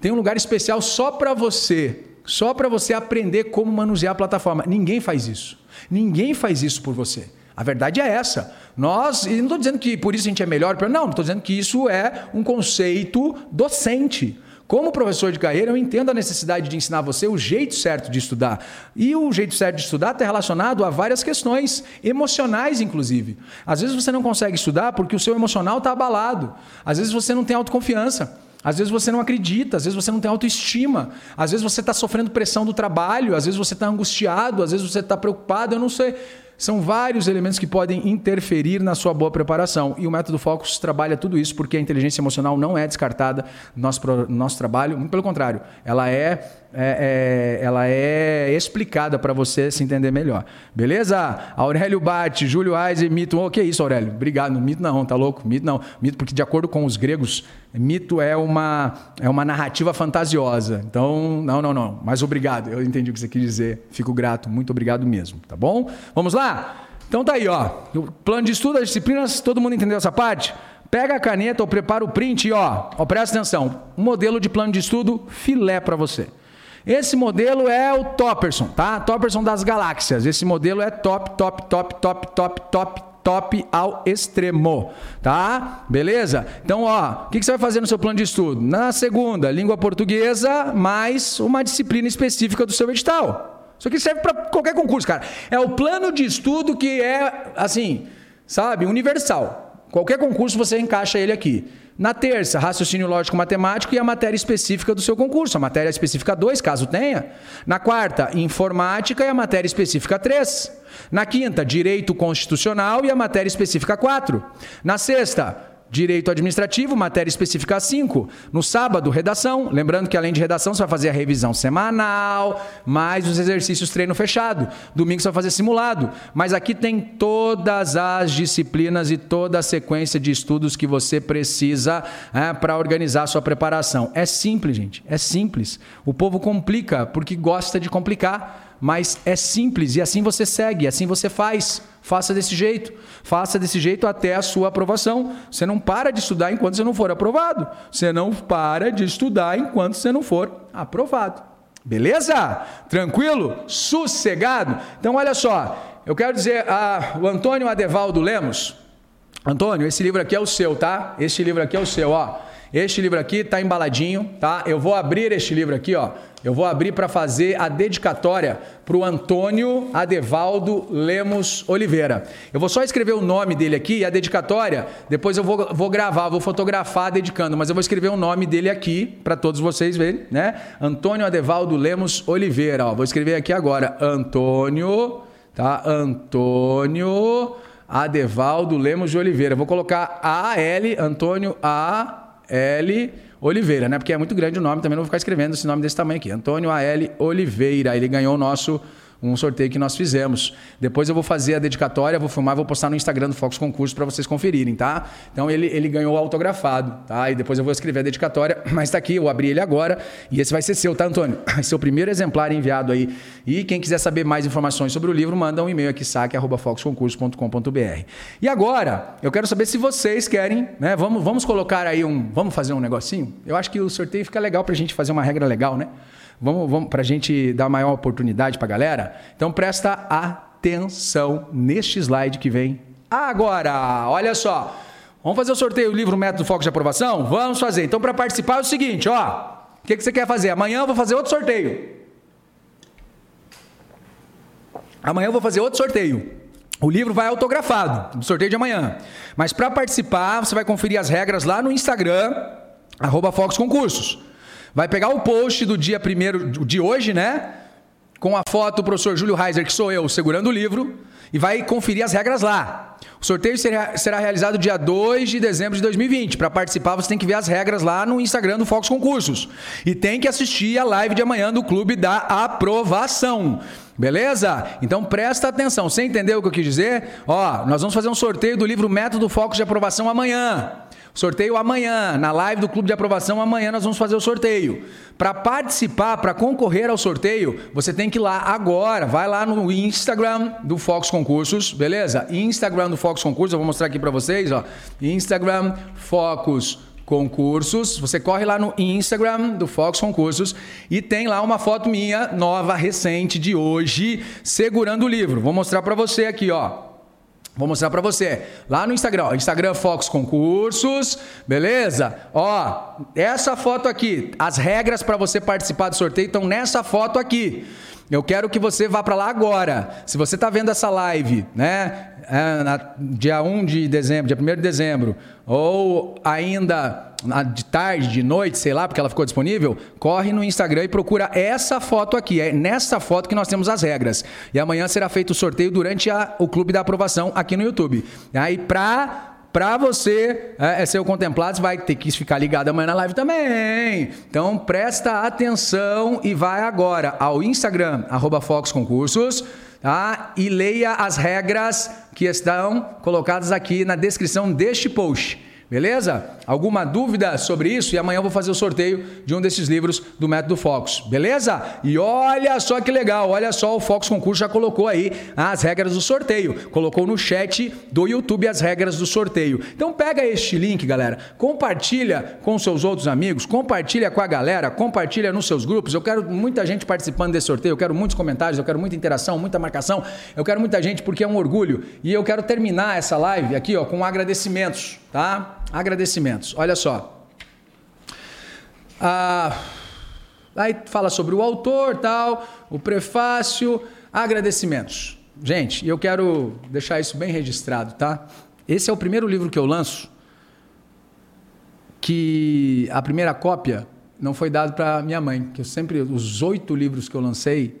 Tem um lugar especial só para você, só para você aprender como manusear a plataforma. Ninguém faz isso. Ninguém faz isso por você. A verdade é essa. Nós, e não estou dizendo que por isso a gente é melhor, não, estou dizendo que isso é um conceito docente. Como professor de carreira, eu entendo a necessidade de ensinar você o jeito certo de estudar. E o jeito certo de estudar está relacionado a várias questões, emocionais, inclusive. Às vezes você não consegue estudar porque o seu emocional está abalado. Às vezes você não tem autoconfiança. Às vezes você não acredita, às vezes você não tem autoestima, às vezes você está sofrendo pressão do trabalho, às vezes você está angustiado, às vezes você está preocupado, eu não sei. São vários elementos que podem interferir na sua boa preparação. E o método Focus trabalha tudo isso porque a inteligência emocional não é descartada no nosso, no nosso trabalho. Muito pelo contrário, ela é, é, é ela é explicada para você se entender melhor. Beleza? Aurélio Bate, Júlio Aiser, mito. O oh, que é isso, Aurélio? Obrigado. Mito não, tá louco? Mito não. Mito porque, de acordo com os gregos, mito é uma, é uma narrativa fantasiosa. Então, não, não, não. Mas obrigado. Eu entendi o que você quis dizer. Fico grato. Muito obrigado mesmo. Tá bom? Vamos lá? Então tá aí, ó. O plano de estudo, as disciplinas, todo mundo entendeu essa parte? Pega a caneta ou prepara o print e ó, ó presta atenção. Modelo de plano de estudo filé para você. Esse modelo é o Topperson, tá? Topperson das galáxias. Esse modelo é top, top, top, top, top, top, top ao extremo, tá? Beleza? Então, ó, o que você vai fazer no seu plano de estudo? Na segunda, língua portuguesa, mais uma disciplina específica do seu edital. Isso aqui serve para qualquer concurso, cara. É o plano de estudo que é, assim, sabe, universal. Qualquer concurso você encaixa ele aqui. Na terça, raciocínio lógico matemático e a matéria específica do seu concurso, a matéria específica 2, caso tenha. Na quarta, informática e a matéria específica 3. Na quinta, direito constitucional e a matéria específica 4. Na sexta, Direito administrativo, matéria específica 5. No sábado, redação. Lembrando que além de redação, você vai fazer a revisão semanal, mais os exercícios treino fechado. Domingo você vai fazer simulado. Mas aqui tem todas as disciplinas e toda a sequência de estudos que você precisa é, para organizar a sua preparação. É simples, gente. É simples. O povo complica porque gosta de complicar mas é simples e assim você segue, assim você faz. Faça desse jeito. Faça desse jeito até a sua aprovação. Você não para de estudar enquanto você não for aprovado. Você não para de estudar enquanto você não for aprovado. Beleza? Tranquilo? Sossegado? Então, olha só. Eu quero dizer, a, o Antônio Adevaldo Lemos, Antônio, esse livro aqui é o seu, tá? Este livro aqui é o seu, ó. Este livro aqui tá embaladinho, tá? Eu vou abrir este livro aqui, ó. Eu vou abrir para fazer a dedicatória para o Antônio Adevaldo Lemos Oliveira. Eu vou só escrever o nome dele aqui e a dedicatória, depois eu vou, vou gravar, vou fotografar dedicando, mas eu vou escrever o nome dele aqui para todos vocês verem, né? Antônio Adevaldo Lemos Oliveira, ó. Vou escrever aqui agora. Antônio, tá? Antônio Adevaldo Lemos de Oliveira. Vou colocar A-L, Antônio A-L Oliveira, né? Porque é muito grande o nome, também não vou ficar escrevendo esse nome desse tamanho aqui. Antônio A.L. Oliveira. Ele ganhou o nosso um sorteio que nós fizemos. Depois eu vou fazer a dedicatória, vou filmar, vou postar no Instagram do Fox Concurso para vocês conferirem, tá? Então ele, ele ganhou autografado, tá? E depois eu vou escrever a dedicatória, mas está aqui, eu abri ele agora e esse vai ser seu, tá, Antônio? O primeiro exemplar enviado aí. E quem quiser saber mais informações sobre o livro, manda um e-mail aqui, saque.foxconcurso.com.br. E agora, eu quero saber se vocês querem, né? Vamos, vamos colocar aí um. Vamos fazer um negocinho? Eu acho que o sorteio fica legal para a gente fazer uma regra legal, né? Vamos, vamos para a gente dar maior oportunidade para a galera? Então presta atenção neste slide que vem agora. Olha só. Vamos fazer o sorteio do livro Método Foco de Aprovação? Vamos fazer. Então, para participar é o seguinte, ó. O que, que você quer fazer? Amanhã eu vou fazer outro sorteio. Amanhã eu vou fazer outro sorteio. O livro vai autografado, no sorteio de amanhã. Mas para participar, você vai conferir as regras lá no Instagram, arroba Fox Concursos. Vai pegar o post do dia primeiro de hoje, né? Com a foto do professor Júlio Reiser, que sou eu, segurando o livro, e vai conferir as regras lá. O sorteio será, será realizado dia 2 de dezembro de 2020. Para participar, você tem que ver as regras lá no Instagram do Fox Concursos. E tem que assistir a live de amanhã do Clube da Aprovação. Beleza? Então presta atenção. Você entendeu o que eu quis dizer? Ó, nós vamos fazer um sorteio do livro Método Foco de Aprovação amanhã. Sorteio amanhã, na live do Clube de Aprovação, amanhã nós vamos fazer o sorteio. Para participar, para concorrer ao sorteio, você tem que ir lá agora. Vai lá no Instagram do Fox Concursos, beleza? Instagram do Fox Concursos, eu vou mostrar aqui para vocês, ó. Instagram Focus Concursos. Você corre lá no Instagram do Fox Concursos e tem lá uma foto minha nova, recente de hoje, segurando o livro. Vou mostrar para você aqui, ó. Vou mostrar para você. Lá no Instagram, ó, Instagram Fox Concursos, beleza? Ó, essa foto aqui, as regras para você participar do sorteio estão nessa foto aqui. Eu quero que você vá para lá agora. Se você está vendo essa live, né? É, na, dia 1 de dezembro, dia 1 de dezembro, ou ainda de tarde, de noite, sei lá, porque ela ficou disponível, corre no Instagram e procura essa foto aqui. É nessa foto que nós temos as regras. E amanhã será feito o sorteio durante a, o Clube da Aprovação aqui no YouTube. Aí, para para você é, é, ser o contemplado, você vai ter que ficar ligado amanhã na live também. Então presta atenção e vai agora ao Instagram, arroba tá? E leia as regras que estão colocadas aqui na descrição deste post. Beleza? Alguma dúvida sobre isso? E amanhã eu vou fazer o sorteio de um desses livros do Método Focus. Beleza? E olha só que legal, olha só, o Focus Concurso já colocou aí as regras do sorteio. Colocou no chat do YouTube as regras do sorteio. Então pega este link, galera, compartilha com seus outros amigos, compartilha com a galera, compartilha nos seus grupos. Eu quero muita gente participando desse sorteio, eu quero muitos comentários, eu quero muita interação, muita marcação. Eu quero muita gente porque é um orgulho. E eu quero terminar essa live aqui, ó, com agradecimentos, tá? Agradecimentos. Olha só. Ah, aí fala sobre o autor, tal, o prefácio, agradecimentos. Gente, eu quero deixar isso bem registrado, tá? Esse é o primeiro livro que eu lanço que a primeira cópia não foi dada para minha mãe, que eu sempre os oito livros que eu lancei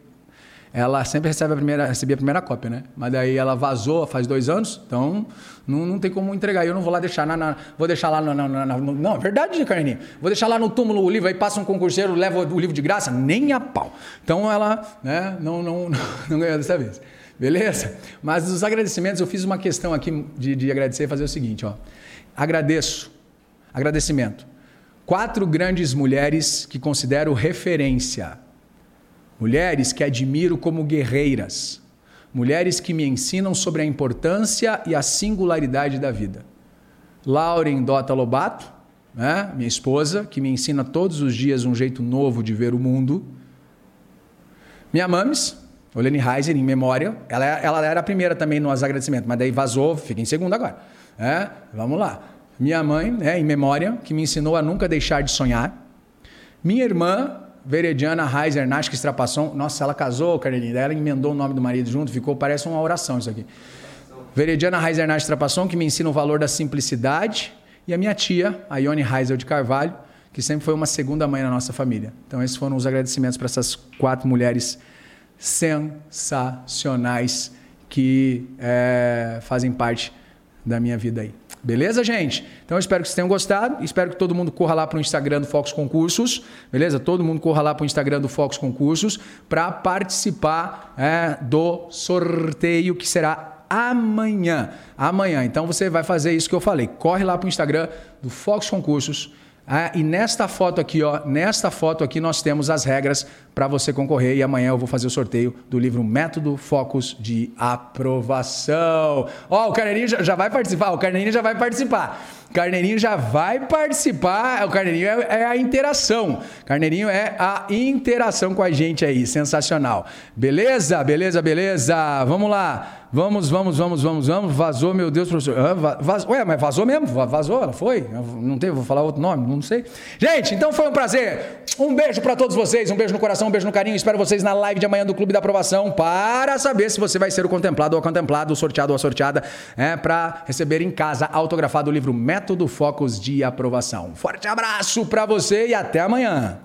ela sempre recebe a primeira, recebia a primeira cópia, né? Mas daí ela vazou faz dois anos, então não, não tem como entregar. Eu não vou lá deixar na, na vou deixar lá na, na, na, não, é verdade, Carninho. Vou deixar lá no túmulo o livro, aí passa um concurseiro, leva o livro de graça, nem a pau. Então ela, né, não, não, não, não ganhou dessa vez. Beleza? Mas dos agradecimentos, eu fiz uma questão aqui de, de agradecer e fazer o seguinte, ó. Agradeço. Agradecimento. Quatro grandes mulheres que considero referência mulheres que admiro como guerreiras, mulheres que me ensinam sobre a importância e a singularidade da vida. Lauren Dota Lobato, né, minha esposa, que me ensina todos os dias um jeito novo de ver o mundo. Minha mames, Olene Heiser, em memória, ela, ela era a primeira também nos agradecimentos, mas daí vazou, fica em segundo agora. É, vamos lá. Minha mãe, né, em memória, que me ensinou a nunca deixar de sonhar. Minha irmã, Verediana Reiser Nasca Estrapasson. Nossa, ela casou, Carolina. Ela emendou o nome do marido junto, ficou, parece uma oração isso aqui. Verediana Reiser Nasca Estrapasson, que me ensina o valor da simplicidade. E a minha tia, a Ione Reiser de Carvalho, que sempre foi uma segunda mãe na nossa família. Então, esses foram os agradecimentos para essas quatro mulheres sensacionais que é, fazem parte da minha vida aí. Beleza, gente? Então eu espero que vocês tenham gostado. Espero que todo mundo corra lá para o Instagram do Focus Concursos. Beleza? Todo mundo corra lá para o Instagram do Focus Concursos para participar é, do sorteio que será amanhã. Amanhã. Então você vai fazer isso que eu falei. Corre lá para o Instagram do Focus Concursos ah, e nesta foto aqui, ó, nesta foto aqui nós temos as regras para você concorrer e amanhã eu vou fazer o sorteio do livro Método Focus de Aprovação. Ó, o Carneirinho já, já vai participar, o Carneirinho já vai participar. Carneirinho já vai participar. O Carneirinho é, é, a interação. Carneirinho é a interação com a gente aí. Sensacional. Beleza? Beleza, beleza. Vamos lá. Vamos, vamos, vamos, vamos, vamos. Vazou, meu Deus, professor. Ah. Ué, mas vazou mesmo? Vazou, ela foi? Não tem, vou falar outro nome, não sei. Gente, então foi um prazer. Um beijo para todos vocês, um beijo no coração, um beijo no carinho. Espero vocês na live de amanhã do Clube da Aprovação para saber se você vai ser o contemplado ou a contemplado, o sorteado ou a sorteada, é, para receber em casa autografado o livro Método Focos de Aprovação. Forte abraço para você e até amanhã.